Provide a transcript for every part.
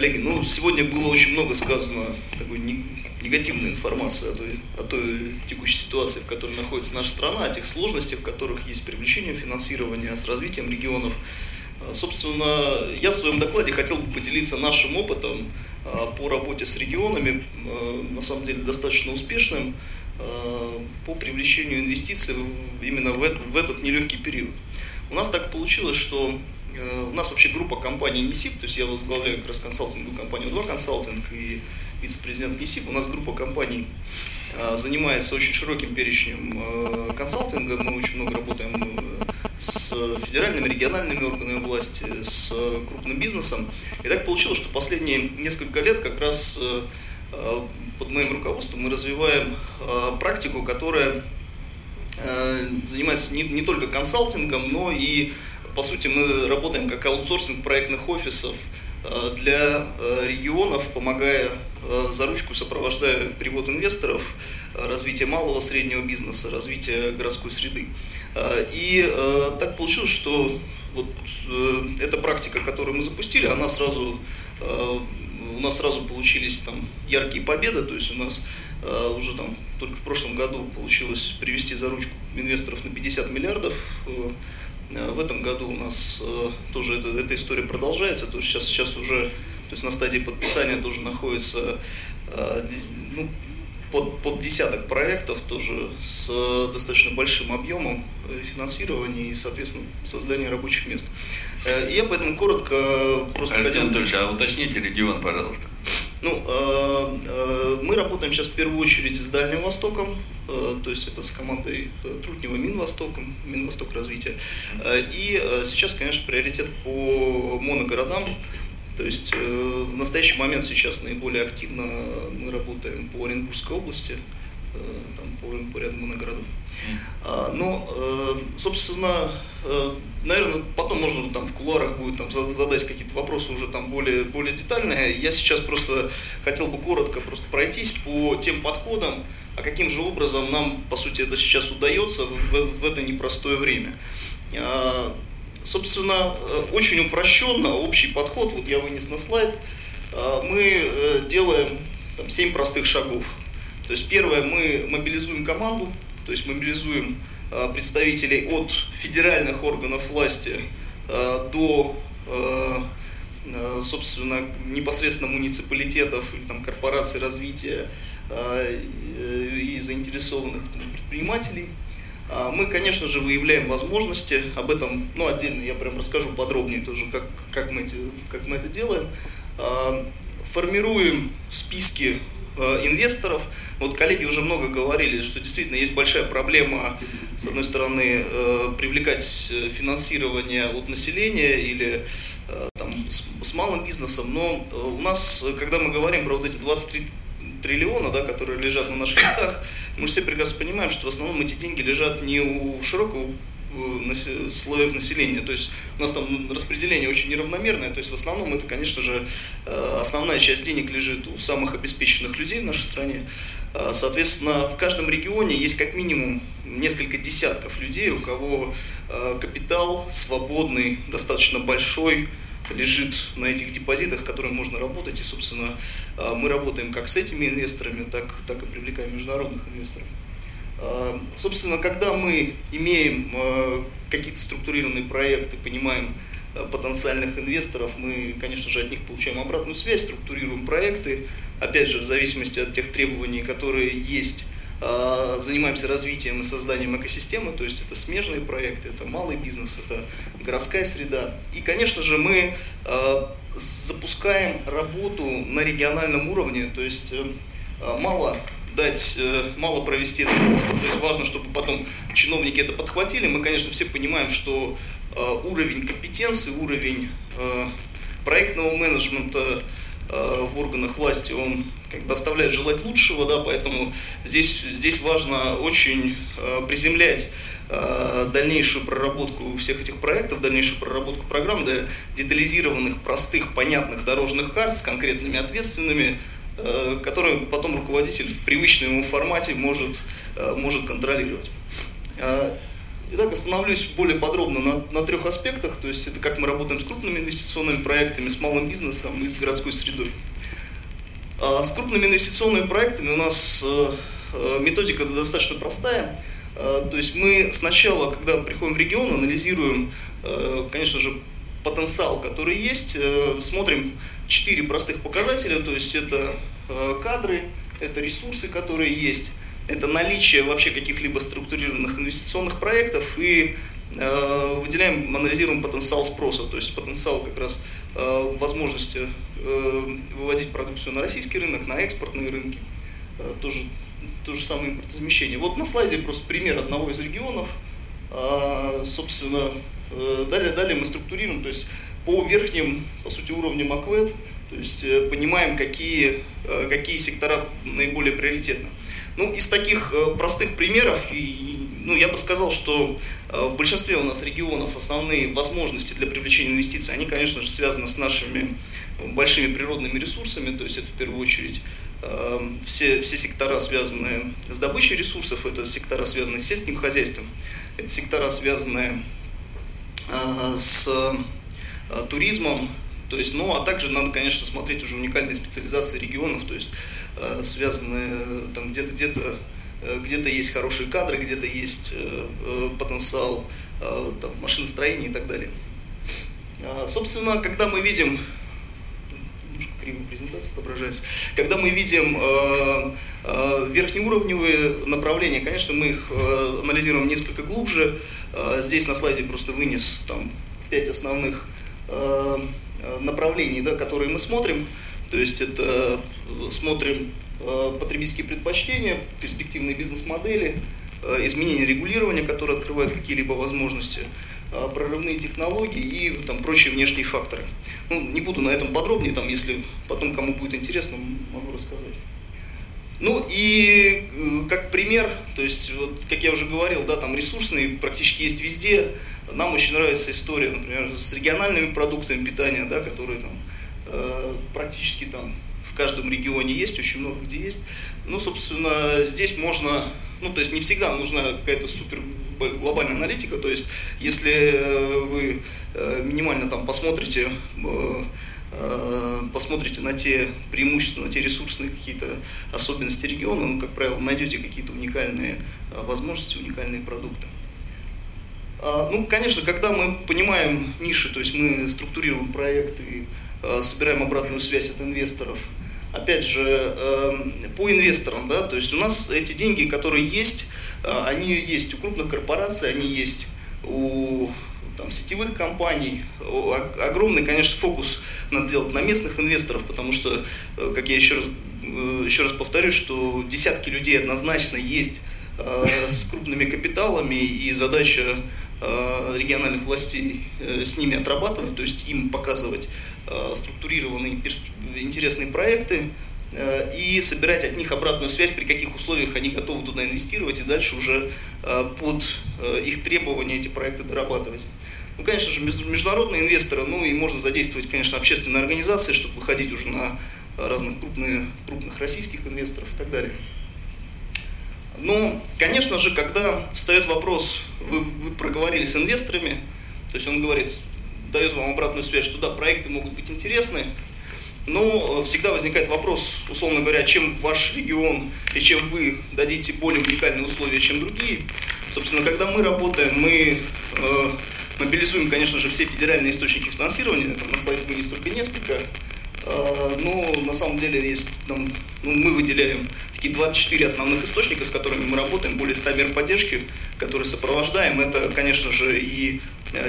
коллеги, ну, сегодня было очень много сказано такой негативной информации о той, о той текущей ситуации, в которой находится наша страна, о тех сложностях, в которых есть привлечение финансирования с развитием регионов. А, собственно, я в своем докладе хотел бы поделиться нашим опытом а, по работе с регионами, а, на самом деле достаточно успешным, по привлечению инвестиций именно в этот, в этот нелегкий период. У нас так получилось, что у нас вообще группа компаний НИСИП, то есть я возглавляю как раз консалтинговую компанию 2 консалтинг и вице-президент НИСИП. У нас группа компаний занимается очень широким перечнем консалтинга, мы очень много работаем с федеральными, региональными органами власти, с крупным бизнесом. И так получилось, что последние несколько лет как раз э, э, под моим руководством мы развиваем э, практику, которая занимается не, не только консалтингом, но и, по сути, мы работаем как аутсорсинг проектных офисов для регионов, помогая за ручку, сопровождая перевод инвесторов, развитие малого среднего бизнеса, развитие городской среды. Э, и э, так получилось, что вот э, эта практика, которую мы запустили, она сразу, у нас сразу получились там яркие победы, то есть у нас уже там только в прошлом году получилось привести за ручку инвесторов на 50 миллиардов. В этом году у нас тоже эта, эта история продолжается, то есть сейчас, сейчас уже то есть на стадии подписания тоже находится ну, под, под десяток проектов тоже с достаточно большим объемом э, финансирования и, соответственно, создания рабочих мест. Э, я поэтому коротко просто Александр хотел... Анатольевич, а уточните регион, пожалуйста. Ну, э, мы работаем сейчас в первую очередь с Дальним Востоком, то есть это с командой Трутнева Минвостоком, Минвосток развития. И сейчас, конечно, приоритет по моногородам, то есть э, в настоящий момент сейчас наиболее активно мы работаем по Оренбургской области, э, там, по, по ряду моногородов. А, но, э, собственно, э, наверное, потом можно там в кулуарах будет там задать какие-то вопросы уже там более, более детальные. Я сейчас просто хотел бы коротко просто пройтись по тем подходам, а каким же образом нам, по сути, это сейчас удается в, в это непростое время. А, собственно, э, очень упрощенно, общий подход, вот я вынес на слайд, э, мы э, делаем там, 7 простых шагов. То есть первое, мы мобилизуем команду, то есть мобилизуем представителей от федеральных органов власти до собственно, непосредственно муниципалитетов или там, корпораций развития заинтересованных предпринимателей – а, мы, конечно же, выявляем возможности, об этом, ну, отдельно я прям расскажу подробнее тоже, как, как, мы, эти, как мы это делаем. А, формируем списки а, инвесторов. Вот коллеги уже много говорили, что действительно есть большая проблема, с одной стороны, привлекать финансирование от населения или там, с, с малым бизнесом, но у нас, когда мы говорим про вот эти 23 триллиона, да, которые лежат на наших счетах, мы все прекрасно понимаем, что в основном эти деньги лежат не у широкого э, слоев населения. То есть у нас там распределение очень неравномерное, то есть в основном это, конечно же, э, основная часть денег лежит у самых обеспеченных людей в нашей стране. Э, соответственно, в каждом регионе есть как минимум несколько десятков людей, у кого капитал свободный, достаточно большой, лежит на этих депозитах, с которыми можно работать. И, собственно, а, мы работаем как с этими инвесторами, так, так и привлекаем международных инвесторов. А, собственно, когда мы имеем а, какие-то структурированные проекты, понимаем потенциальных инвесторов, мы, конечно же, от них получаем обратную связь, структурируем проекты, опять же, в зависимости от тех требований, которые есть занимаемся развитием и созданием экосистемы, то есть это смежные проекты, это малый бизнес, это городская среда. И, конечно же, мы а, запускаем работу на региональном уровне, то есть э, а, мало дать, э, мало провести эту работу, то есть важно, чтобы потом чиновники это подхватили. Мы, конечно, все понимаем, что уровень компетенции, уровень проектного менеджмента в органах власти, он как бы оставляет желать лучшего, да, поэтому здесь, здесь важно очень э, приземлять э, дальнейшую проработку всех этих проектов, дальнейшую проработку программ до детализированных, простых, понятных дорожных карт с конкретными ответственными, э, которые потом руководитель в привычном ему формате может, может контролировать. Итак, остановлюсь более подробно на, на трех аспектах, то есть это как мы работаем с крупными инвестиционными проектами, с малым бизнесом и с городской средой. А с крупными инвестиционными проектами у нас э, э, методика достаточно простая. Э, то есть мы сначала, когда приходим в регион, анализируем, конечно же, потенциал, который есть, смотрим четыре простых показателя, то есть это кадры, это ресурсы, которые есть, это наличие вообще каких-либо структурированных инвестиционных проектов и э, выделяем, анализируем потенциал спроса, то есть потенциал как раз э, возможности э, выводить продукцию на российский рынок, на экспортные рынки, э, тоже то же самое импортозамещение. Вот на слайде просто пример одного из регионов. А, собственно, э, далее, далее мы структурируем, то есть по верхним, по сути, уровням АКВЭД, то есть э, понимаем, какие, э, какие сектора наиболее приоритетны. Ну, из таких э, простых примеров, ну, я бы сказал, что э, в большинстве у нас регионов основные возможности для привлечения инвестиций, они, конечно же, связаны с нашими большими природными ресурсами, то есть это в первую очередь э, все, все сектора, связанные с добычей ресурсов, это сектора, связанные с сельским хозяйством, это сектора, связанные с туризмом, то есть, ну, а также надо, конечно, смотреть уже уникальные специализации регионов, то есть Э, связанные там где-то где-то э, где-то есть хорошие кадры, где-то есть э, потенциал там, машиностроения и так далее. А, собственно, когда мы видим, отображается, когда мы видим верхнеуровневые направления, конечно, мы их анализируем несколько глубже. Здесь на слайде просто вынес там пять основных направлений, да, которые мы смотрим. То есть это э, смотрим э, потребительские предпочтения, перспективные бизнес-модели, э, изменения регулирования, которые открывают какие-либо возможности, прорывные технологии и там, прочие внешние факторы. Ну, не буду на этом подробнее, там, если потом кому будет интересно, могу рассказать. Ну и как пример, то есть, вот, как я уже говорил, да, там ресурсные практически есть везде. Нам очень нравится история, например, с региональными продуктами питания, да, которые там Э, практически там в каждом регионе есть, очень много где есть. Ну, собственно, здесь можно, ну, то есть не всегда нужна какая-то супер глобальная аналитика, то есть если э, вы э, минимально там посмотрите, посмотрите на те преимущества, на те ресурсные какие-то особенности региона, ну, как правило, найдете какие-то уникальные возможности, уникальные продукты. А, ну, конечно, когда мы понимаем ниши, то есть мы структурируем проекты, Э, собираем обратную связь от инвесторов. Опять же, по инвесторам, да, то есть у нас эти деньги, которые есть, э, они есть у крупных корпораций, они есть у там, сетевых компаний. Огромный, конечно, фокус надо делать на местных инвесторов, потому что, э, как я еще раз, еще раз повторю, что десятки людей однозначно есть с крупными капиталами, и задача региональных властей с ними отрабатывать, то есть им показывать Э, структурированные интересные проекты э, и собирать от них обратную связь, при каких условиях они готовы туда инвестировать и дальше уже э, под их требования эти проекты дорабатывать. Ну, конечно же, международные инвесторы, ну и можно задействовать, конечно, общественные организации, чтобы выходить уже на разных крупных, крупных российских инвесторов и так далее. Но, конечно же, когда встает вопрос, вы, вы проговорили с инвесторами, то есть он говорит, дает вам обратную связь, что да, проекты могут быть интересны, но э, всегда возникает вопрос, условно говоря, чем ваш регион и чем вы дадите более уникальные условия, чем другие. Собственно, когда мы работаем, мы э, мобилизуем, конечно же, все федеральные источники финансирования, на слайде вынес только несколько, э, но на самом деле есть, там, ну, мы выделяем такие 24 основных источника, с которыми мы работаем, более 100 мер поддержки, которые сопровождаем. Это, конечно же, и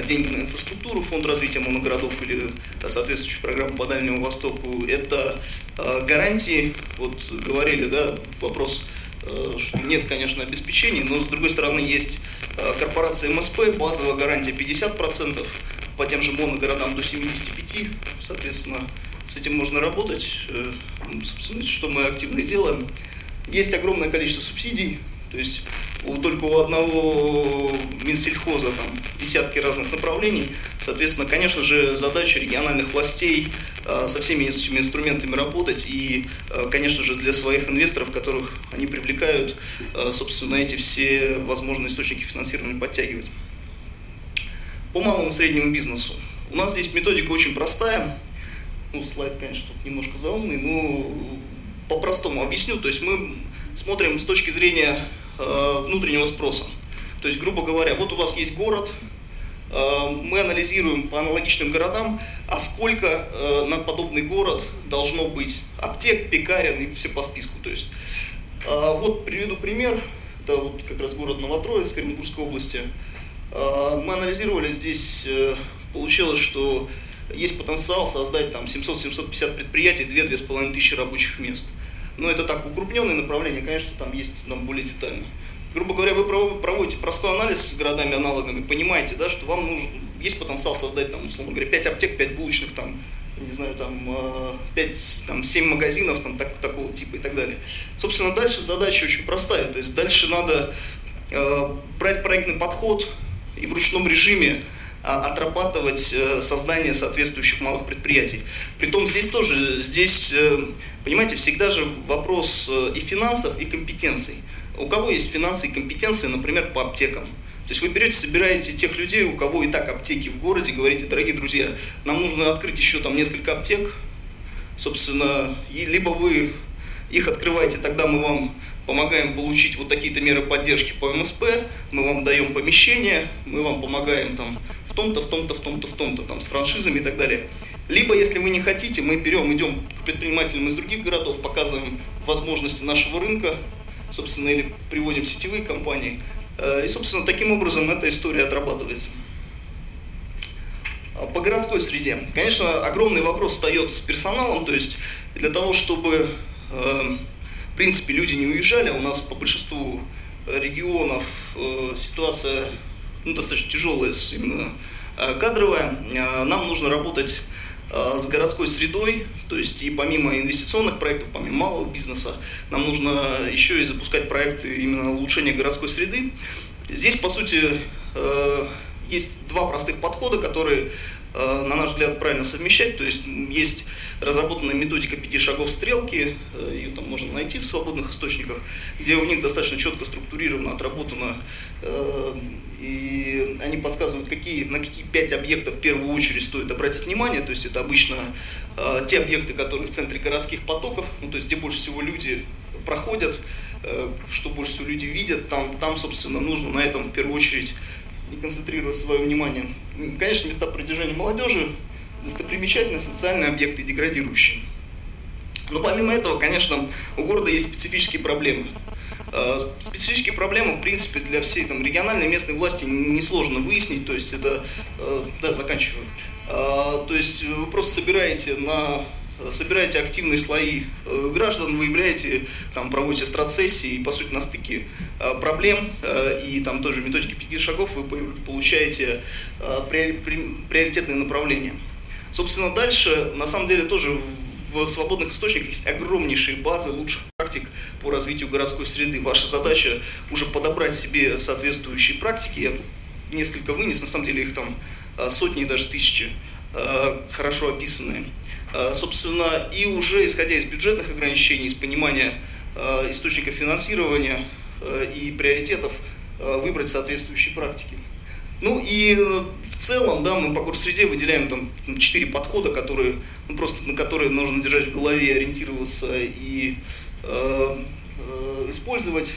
деньги на инфраструктуру, фонд развития моногородов или э, соответствующую программу по Дальнему Востоку, это э, гарантии, вот говорили, да, вопрос, что нет, конечно, обеспечений, но с другой стороны есть корпорация МСП, базовая гарантия 50%, по тем же моногородам до 75%, соответственно, с этим можно работать, собственно, что мы активно делаем. Есть огромное количество субсидий, то есть у, только у одного Минсельхоза там десятки разных направлений. Соответственно, конечно же, задача региональных властей э, со всеми этими инструментами работать и, э, конечно же, для своих инвесторов, которых они привлекают, э, собственно, эти все возможные источники финансирования подтягивать. По малому и среднему бизнесу. У нас здесь методика очень простая. Ну, слайд, конечно, тут немножко заумный, но по-простому объясню. То есть мы смотрим с точки зрения внутреннего спроса. То есть, грубо говоря, вот у вас есть город, э, мы анализируем по аналогичным городам, а сколько э, на подобный город должно быть аптек, пекарен и все по списку. То есть, э, вот приведу пример, это вот как раз город Новотроицк, Оренбургской области. Э, мы анализировали здесь, э, получилось, что есть потенциал создать там 700-750 предприятий, 2-2,5 тысячи рабочих мест. Но это так укрупненное направление, конечно, там есть там более детально. Грубо говоря, вы проводите простой анализ с городами-аналогами, понимаете, да, что вам нужен, есть потенциал создать, там, условно говоря, 5 аптек, 5 булочных, там, не знаю, там, 5, э, там, 7 магазинов там, так, такого типа и так далее. Собственно, дальше задача очень простая. То есть дальше надо э, брать проектный подход и в ручном режиме отрабатывать э, создание соответствующих малых предприятий. Притом здесь тоже, здесь, э, понимаете, всегда же вопрос э, и финансов, и компетенций. У кого есть финансы и компетенции, например, по аптекам? То есть вы берете, собираете тех людей, у кого и так аптеки в городе, говорите, дорогие друзья, нам нужно открыть еще там несколько аптек, собственно, и либо вы их открываете, тогда мы вам помогаем получить вот такие-то меры поддержки по МСП, мы вам даем помещение, мы вам помогаем там в том-то, в том-то, в том-то, в том-то, там, с франшизами и так далее. Либо, если вы не хотите, мы берем, идем к предпринимателям из других городов, показываем возможности нашего рынка, собственно, или приводим сетевые компании. Э, и, собственно, таким образом эта история отрабатывается. А по городской среде. Конечно, огромный вопрос встает с персоналом, то есть для того, чтобы, э, в принципе, люди не уезжали, у нас по большинству регионов э, ситуация ну, достаточно тяжелая именно э, кадровая. Э, нам нужно работать э, с городской средой, то есть и помимо инвестиционных проектов, помимо малого бизнеса, нам нужно еще и запускать проекты именно улучшения городской среды. Здесь, по сути, есть два простых подхода, которые, на наш взгляд, правильно совмещать. То есть есть разработанная методика пяти шагов стрелки, ее там можно найти в свободных источниках, где у них достаточно четко структурировано, отработано и они подсказывают, какие, на какие пять объектов в первую очередь стоит обратить внимание, то есть это обычно э, те объекты, которые в центре городских потоков, ну, то есть где больше всего люди проходят, э, что больше всего люди видят, там, там, собственно, нужно на этом в первую очередь и концентрировать свое внимание. Конечно, места притяжения молодежи, достопримечательные социальные объекты, деградирующие. Но помимо этого, конечно, у города есть специфические проблемы. Э, специфические проблемы, в принципе, для всей там, региональной местной власти несложно выяснить, то есть это, э, да, заканчиваю, э, то есть вы просто собираете на собираете активные слои граждан, выявляете, там, проводите страцессии, по сути, на стыке проблем и там тоже методики пяти шагов вы получаете приоритетные направления. Собственно, дальше, на самом деле, тоже в свободных источниках есть огромнейшие базы лучших практик по развитию городской среды. Ваша задача уже подобрать себе соответствующие практики. Я несколько вынес, на самом деле их там а, сотни даже тысячи а, хорошо описанные. А, собственно, и уже исходя из бюджетных ограничений, из понимания источников финансирования и приоритетов, выбрать соответствующие практики. Ну и э, в целом, да, мы по горсреде выделяем там четыре подхода, которые, ну, просто на которые нужно держать в голове, ориентироваться и э, э, использовать.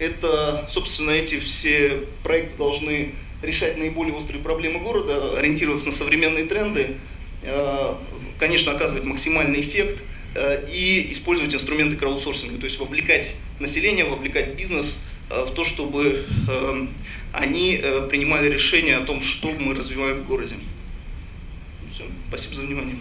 Это, собственно, эти все проекты должны решать наиболее острые проблемы города, ориентироваться на современные тренды, э, конечно, оказывать максимальный эффект э, и использовать инструменты краудсорсинга, то есть вовлекать население, вовлекать бизнес в то, чтобы э, они э, принимали решение о том, что мы развиваем в городе. Все. Спасибо за внимание.